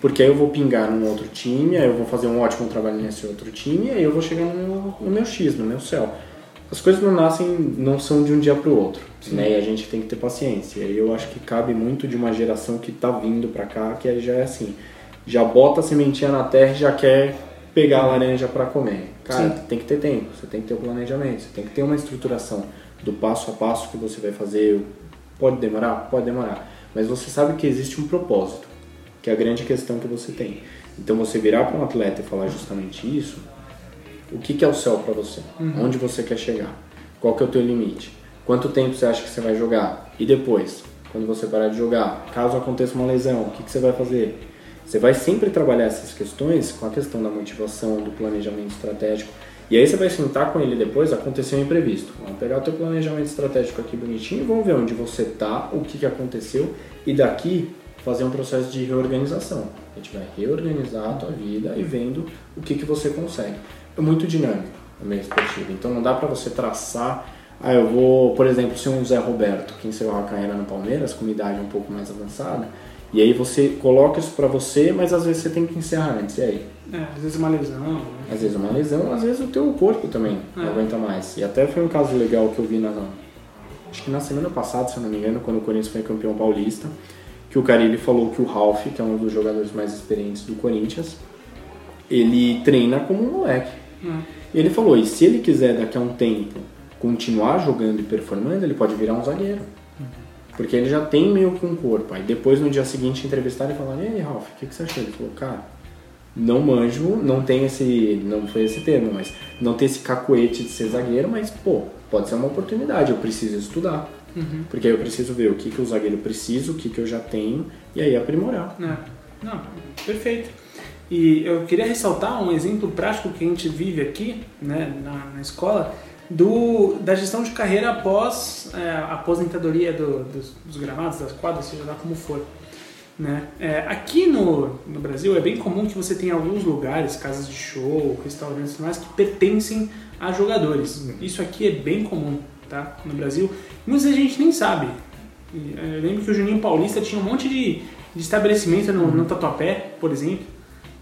Porque aí eu vou pingar num outro time, aí eu vou fazer um ótimo trabalho nesse outro time, e aí eu vou chegar no meu, no meu X, no meu céu. As coisas não nascem, não são de um dia para o outro, né? E a gente tem que ter paciência. E eu acho que cabe muito de uma geração que tá vindo para cá, que já é assim, já bota a sementinha na terra e já quer pegar a laranja para comer. Cara, tem que ter tempo, você tem que ter o planejamento, você tem que ter uma estruturação do passo a passo que você vai fazer. Pode demorar? Pode demorar. Mas você sabe que existe um propósito, que é a grande questão que você tem. Então você virar para um atleta e falar justamente isso, o que, que é o céu para você? Onde você quer chegar? Qual que é o teu limite? Quanto tempo você acha que você vai jogar? E depois, quando você parar de jogar, caso aconteça uma lesão, o que, que você vai fazer? Você vai sempre trabalhar essas questões com a questão da motivação, do planejamento estratégico. E aí você vai sentar com ele depois, aconteceu um imprevisto. Vamos pegar o teu planejamento estratégico aqui bonitinho e vamos ver onde você tá, o que, que aconteceu e daqui fazer um processo de reorganização. A gente vai reorganizar a tua vida e vendo o que, que você consegue. É muito dinâmico o meio esportivo, então não dá para você traçar ah, eu vou, por exemplo, ser um Zé Roberto, que encerrou a carreira no Palmeiras, com uma idade um pouco mais avançada, e aí você coloca isso pra você, mas às vezes você tem que encerrar antes, e aí? É, às vezes uma lesão. né? Às vezes uma lesão, às vezes o teu corpo também não É. aguenta mais. E até foi um caso legal que eu vi na, acho que na semana passada, se eu não me engano, quando o Corinthians foi campeão paulista, que o Carilli falou que o Ralf, que é um dos jogadores mais experientes do Corinthians, ele treina como um moleque. E ele falou, e se ele quiser daqui a um tempo continuar jogando e performando, ele pode virar um zagueiro. Porque ele já tem meio que um corpo. Aí depois no dia seguinte entrevistaram e falaram, e aí Ralf, o que, que você achou? Ele falou, cara, não manjo, não tem esse. não foi esse termo, mas não tem esse cacoete de ser zagueiro, mas pô, pode ser uma oportunidade, eu preciso estudar. Porque aí eu preciso ver o que, que o zagueiro precisa, o que, que eu já tenho, e aí aprimorar. É. Não, perfeito. E eu queria ressaltar um exemplo prático que a gente vive aqui, né, na, na escola, do, da gestão de carreira após é, a aposentadoria do- dos, dos gramados, das quadras, seja lá como for. Né? É, aqui no, no Brasil é bem comum que você tenha alguns lugares, casas de show, restaurantes e mais, que pertencem a jogadores. Isso aqui é bem comum tá? no Brasil. Muitas vezes a gente nem sabe. É, Eu lembro que o Juninho Paulista tinha um monte de, de estabelecimento no, no Tatuapé, por exemplo.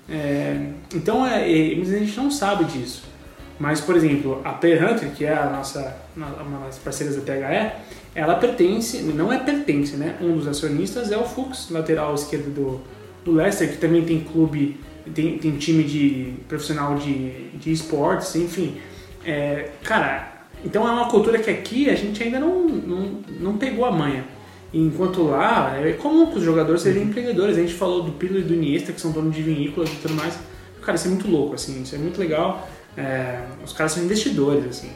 É, então é, é, muitas vezes a gente não sabe disso. Mas, por exemplo, a Player Hunter, que é a nossa, uma das parceiras da THE, ela pertence, não é pertence, né? Um dos acionistas é o Fux, lateral esquerdo do, do Leicester, que também tem clube, tem, tem time de profissional de, de esportes, enfim. É, cara, então é uma cultura que aqui a gente ainda não, não, não pegou a manha. Enquanto lá, é comum que os jogadores sejam empreendedores. A gente falou do Pirlo e do Iniesta, que são donos de vinícolas e tudo mais. Cara, isso é muito louco, assim, isso é muito legal. É, os caras são investidores, assim.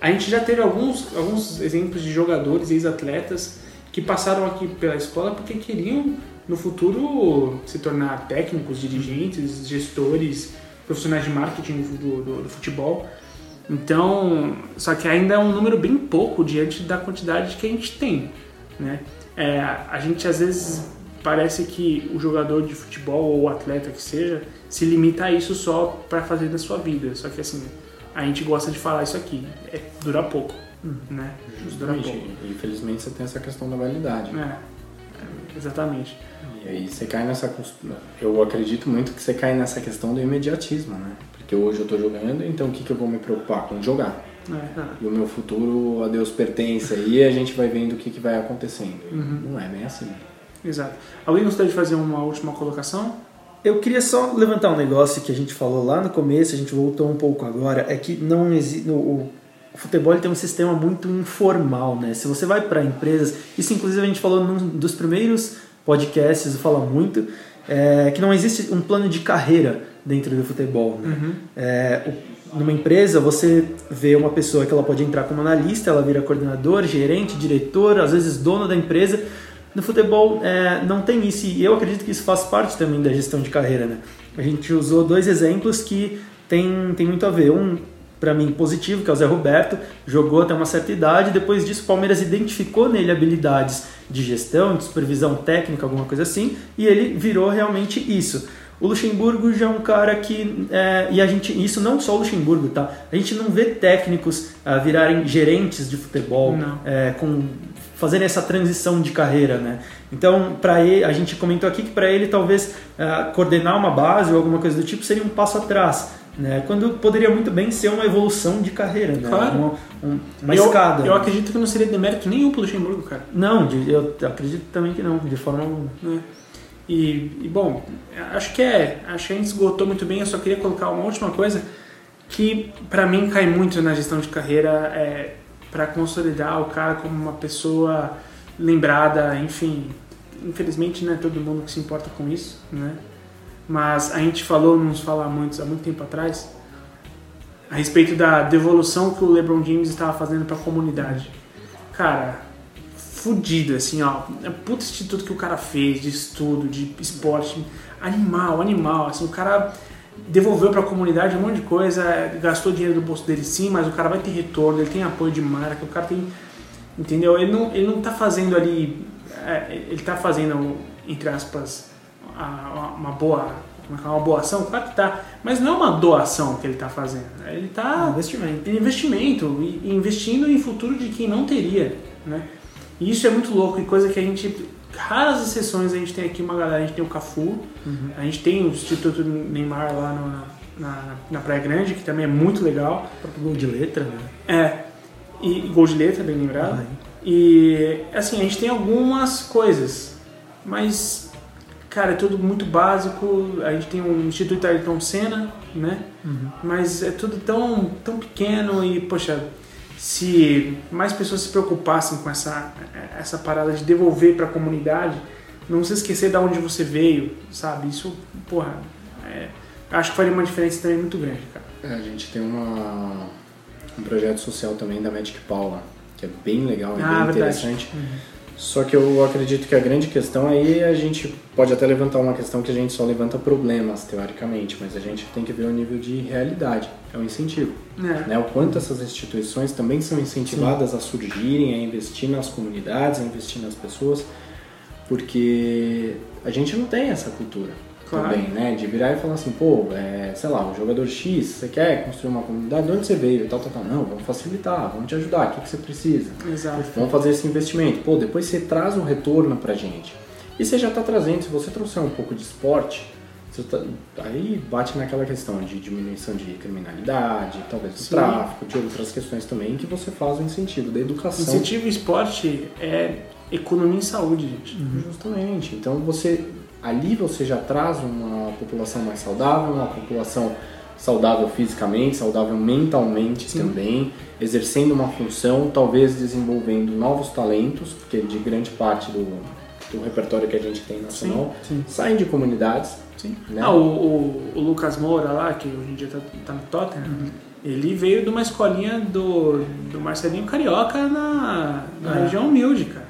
A gente já teve alguns, alguns exemplos de jogadores, ex-atletas, que passaram aqui pela escola porque queriam, no futuro, se tornar técnicos, dirigentes, gestores, profissionais de marketing do, do- do futebol. Então, só que ainda é um número bem pouco diante da quantidade que a gente tem, né? É, a gente às vezes parece que o jogador de futebol ou o atleta que seja se limita a isso só para fazer da sua vida. Só que assim, a gente gosta de falar isso aqui, é, dura pouco, né? Dura Justamente. pouco. Infelizmente você tem essa questão da validade. É, exatamente. E aí você cai nessa. Eu acredito muito que você cai nessa questão do imediatismo, né? Porque hoje eu tô jogando, então o que, que eu vou me preocupar? Com jogar. É. E o meu futuro a Deus pertence aí a gente vai vendo o que, que vai acontecendo. E Não é bem assim. Exato. Alguém gostaria de fazer uma última colocação? Eu queria só levantar um negócio que a gente falou lá no começo, a gente voltou um pouco agora, é que não existe o, o futebol tem um sistema muito informal, né? Se você vai para empresas, isso inclusive a gente falou num dos primeiros podcasts, fala muito, é, que não existe um plano de carreira dentro do futebol. Né? É, o- numa empresa você vê uma pessoa que ela pode entrar como analista, ela vira coordenador, gerente, diretor, às vezes dono da empresa. No futebol é, não tem isso e eu acredito que isso faz parte também da gestão de carreira. Né? A gente usou dois exemplos que tem, tem muito a ver. Um, para mim, positivo, que é o Zé Roberto, jogou até uma certa idade, depois disso o Palmeiras identificou nele habilidades de gestão, de supervisão técnica, alguma coisa assim, e ele virou realmente isso. O Luxemburgo já é um cara que. é, e a gente. Isso não só o Luxemburgo, tá? A gente não vê técnicos ah, virarem gerentes de futebol é, com fazerem essa transição de carreira, né? Então, para ele, a gente comentou aqui que para ele talvez ah, coordenar uma base ou alguma coisa do tipo seria um passo atrás, né? Quando poderia muito bem ser uma evolução de carreira, né? Claro. Uma, um- uma eu, escada. Eu acredito que não seria demérito nenhum pro Luxemburgo, cara. Não, eu acredito também que não, de forma alguma. né? E, e, bom, acho que é, acho que a gente esgotou muito bem. Eu só queria colocar uma última coisa que pra mim cai muito na gestão de carreira é para consolidar o cara como uma pessoa lembrada, enfim. Infelizmente não é todo mundo que se importa com isso, né? Mas a gente falou, nos fala muito há muito tempo atrás, a respeito da devolução que o LeBron James estava fazendo para a comunidade. Cara, fudido, assim, ó. É puto instituto que o cara fez de estudo, de esporte. Animal, animal. Assim, o cara devolveu pra comunidade um monte de coisa, gastou dinheiro do bolso dele sim, mas o cara vai ter retorno, ele tem apoio de marca, o cara tem. Entendeu? Ele não, ele não tá fazendo ali. é, ele tá fazendo, entre aspas, a- uma boa. é é? Uma boa ação, claro que tá. Mas não é uma doação que ele tá fazendo. Ele tá investimento. investimento investindo em futuro de quem não teria, né? E isso é muito louco e coisa que a gente raras exceções a gente tem aqui uma galera, a gente tem o Cafu, a gente tem o Instituto Neymar lá no- na, na Praia Grande, que também é muito legal. O próprio gol de letra, né? É, e, gol de letra, bem lembrado. Ah, E assim, a gente tem algumas coisas, mas cara, é tudo muito básico. A gente tem o Instituto Ayrton Senna, né? Mas é tudo tão, tão pequeno e, poxa, se mais pessoas se preocupassem com essa, essa parada de devolver para a comunidade, não se esquecer de onde você veio, sabe? Isso, porra, é, acho que faria uma diferença também muito grande, cara. É, a gente tem uma, um projeto social também da Magic Paula, que é bem legal, é Ah, bem verdade. interessante. Só que eu acredito que a grande questão aí a gente pode até levantar uma questão que a gente só levanta problemas, teoricamente, mas a gente tem que ver o nível de realidade. É um incentivo. É. Né? O quanto essas instituições também são incentivadas a surgirem, a investir nas comunidades, a investir nas pessoas, porque a gente não tem essa cultura Claro. também, né? De virar e falar assim, pô, é, sei lá, o jogador X, você quer construir uma comunidade, de onde você veio? Tal, tal, tal. Não, vamos facilitar, vamos te ajudar, o que, que você precisa? Exato. Vamos fazer esse investimento. Pô, depois você traz um retorno pra gente. E você já está trazendo, se você trouxer um pouco de esporte, tá- aí bate naquela questão de diminuição de criminalidade, talvez do Sim. tráfico, de outras questões também, que você faz o incentivo da educação. Incentivo esporte é economia em saúde, gente. Justamente. Então você ali você já traz uma população mais saudável, uma população saudável fisicamente, saudável mentalmente também, exercendo uma função, talvez desenvolvendo novos talentos, porque de grande parte do, do repertório que a gente tem nacional Sim, sim. saem de comunidades. Sim. Né? Ah, o, o- o Lucas Moura lá, que hoje em dia tá, tá no Tottenham, ele veio de uma escolinha do, do Marcelinho Carioca na, na É. região humilde, cara.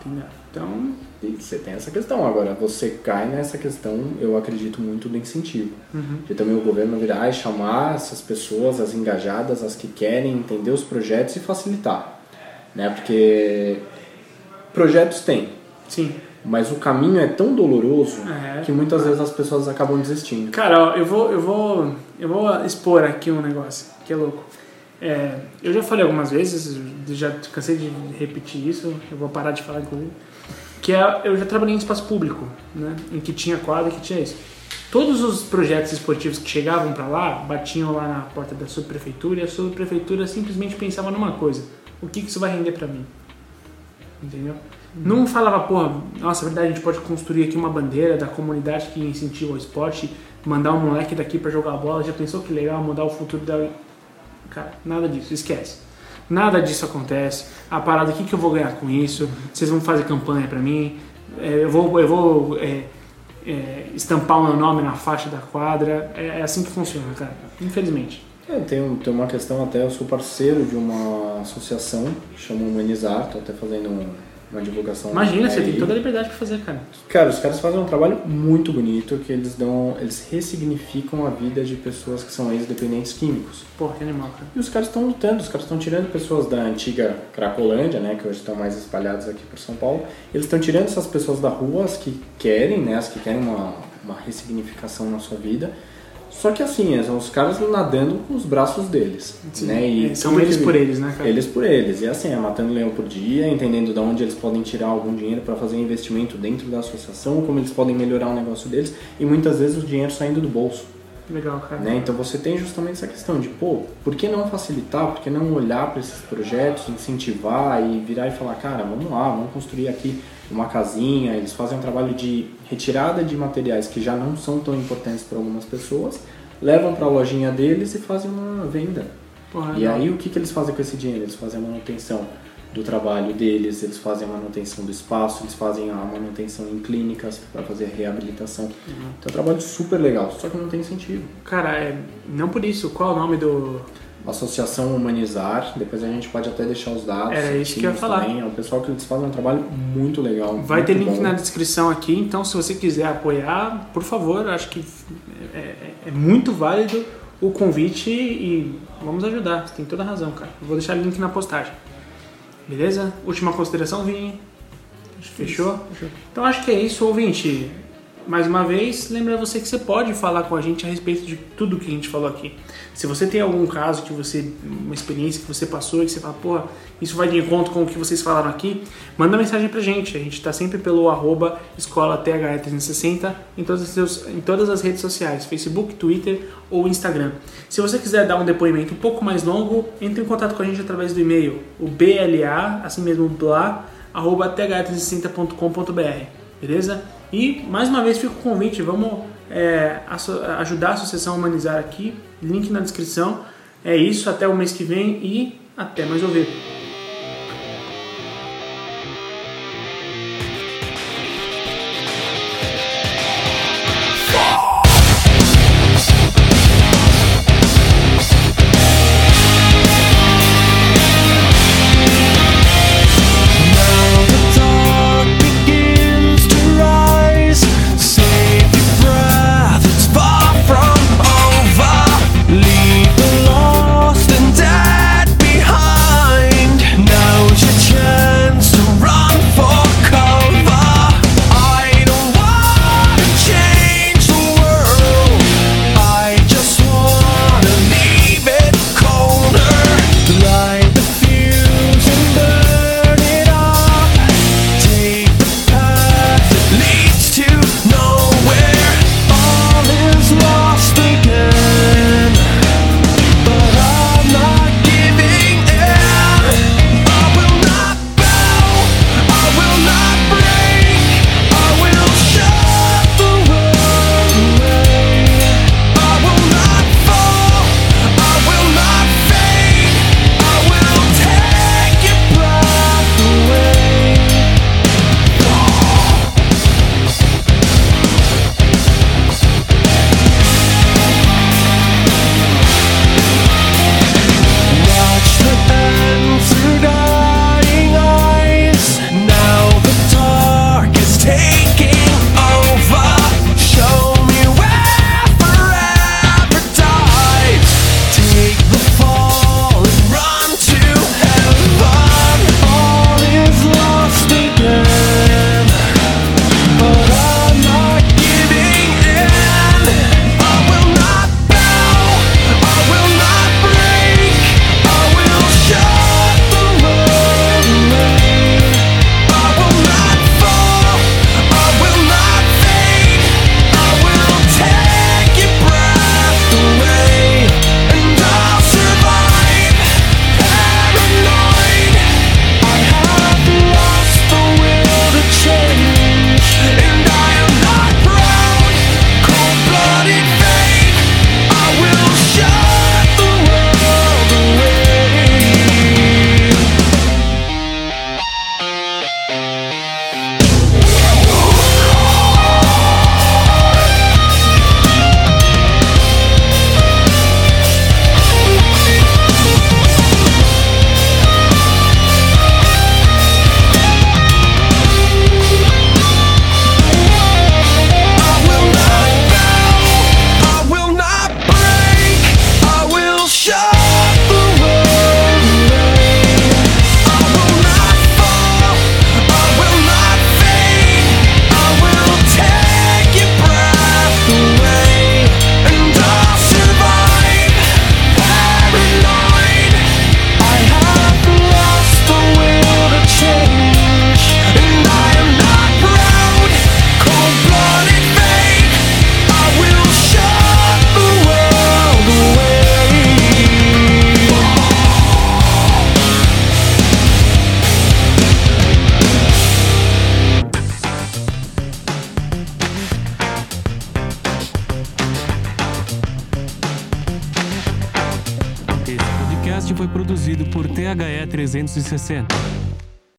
Entendeu? Então, E você tem essa questão. Agora, você cai nessa questão, eu acredito muito do incentivo. Uhum. De também o governo virar e chamar essas pessoas, as engajadas, as que querem entender os projetos e facilitar. Né? Porque projetos tem, Sim. mas o caminho é tão doloroso É. que muitas vezes as pessoas acabam desistindo. Cara, ó, eu vou, eu vou, eu vou expor aqui um negócio que é louco. É, eu já falei algumas vezes, já cansei de repetir isso, eu vou parar de falar inclusive, que é, eu já trabalhei em espaço público, né, em que tinha quadra, que tinha isso. Todos os projetos esportivos que chegavam para lá, batiam lá na porta da subprefeitura e a subprefeitura simplesmente pensava numa coisa: o que, que isso vai render para mim? Entendeu? Não falava, porra, nossa, é verdade, a gente pode construir aqui uma bandeira da comunidade que incentiva o esporte, mandar um moleque daqui pra jogar bola, já pensou que legal mudar o futuro da. Cara, nada disso, esquece. Nada disso acontece. A parada, o que, que eu vou ganhar com isso? Vocês vão fazer campanha pra mim? É, eu vou, eu vou é, é, estampar o meu nome na faixa da quadra. É, é assim que funciona, cara. Infelizmente. É, tem, tem uma questão até, eu sou parceiro de uma associação chama Humanizar, tô até fazendo um- uma divulgação. Imagina, você tem toda a liberdade pra fazer, cara. Cara, os caras fazem um trabalho muito bonito que eles dão, eles ressignificam a vida de pessoas que são ex-dependentes químicos. Porra, que animal, cara. E os caras estão lutando, os caras estão tirando pessoas da antiga Cracolândia, né, que hoje estão mais espalhados aqui por São Paulo. Eles estão tirando essas pessoas da rua, as que querem, né, as que querem uma, uma ressignificação na sua vida. Só que assim, são os caras nadando com os braços deles, né? E É, são eles por eles, né, cara? eles por eles. E assim, é matando leão por dia, entendendo de onde eles podem tirar algum dinheiro para fazer investimento dentro da associação, como eles podem melhorar o negócio deles, e muitas vezes o dinheiro saindo do bolso. Legal, cara. Né? Então você tem justamente essa questão de, pô, por que não facilitar, por que não olhar para esses projetos, incentivar e virar e falar, cara, vamos lá, vamos construir aqui uma casinha. Eles fazem um trabalho de retirada de materiais que já não são tão importantes para algumas pessoas, levam para a lojinha deles e fazem uma venda. Porra, E legal. aí o que, que eles fazem com esse dinheiro? Eles fazem a manutenção do trabalho deles, eles fazem a manutenção do espaço, eles fazem a manutenção em clínicas para fazer a reabilitação. Uhum. Então é um trabalho super legal, só que não tem incentivo. Cara, é, não por isso. Qual é o nome do. Associação Humanizar, depois a gente pode até deixar os dados. Era isso que eu ia falar. Também. É um pessoal que eles fazem um trabalho muito legal. Vai muito ter link bom. na descrição aqui, então se você quiser apoiar, por favor, acho que é, é- é muito válido o convite e vamos ajudar. Você tem toda a razão, cara. Eu vou deixar link na postagem. Beleza? Última consideração, Vini? Fechou? Então acho que é isso, ouvinte. Mais uma vez, lembra você que você pode falar com a gente a respeito de tudo que a gente falou aqui. Se você tem algum caso que você, uma experiência que você passou e que você fala, porra, isso vai de encontro com o que vocês falaram aqui, manda mensagem pra gente. A gente tá sempre pelo arroba escola THE360 em todas, as seus- em todas as redes sociais, Facebook, Twitter ou Instagram. Se você quiser dar um depoimento um pouco mais longo, entre em contato com a gente através do e-mail, o BLA, assim mesmo, blá, arroba th360.com.br, beleza? E mais uma vez fica o convite, vamos é, ajudar a Associação Humanizar aqui, link na descrição. É isso, até o mês que vem e até mais ouvir. Foi produzido por THE 360.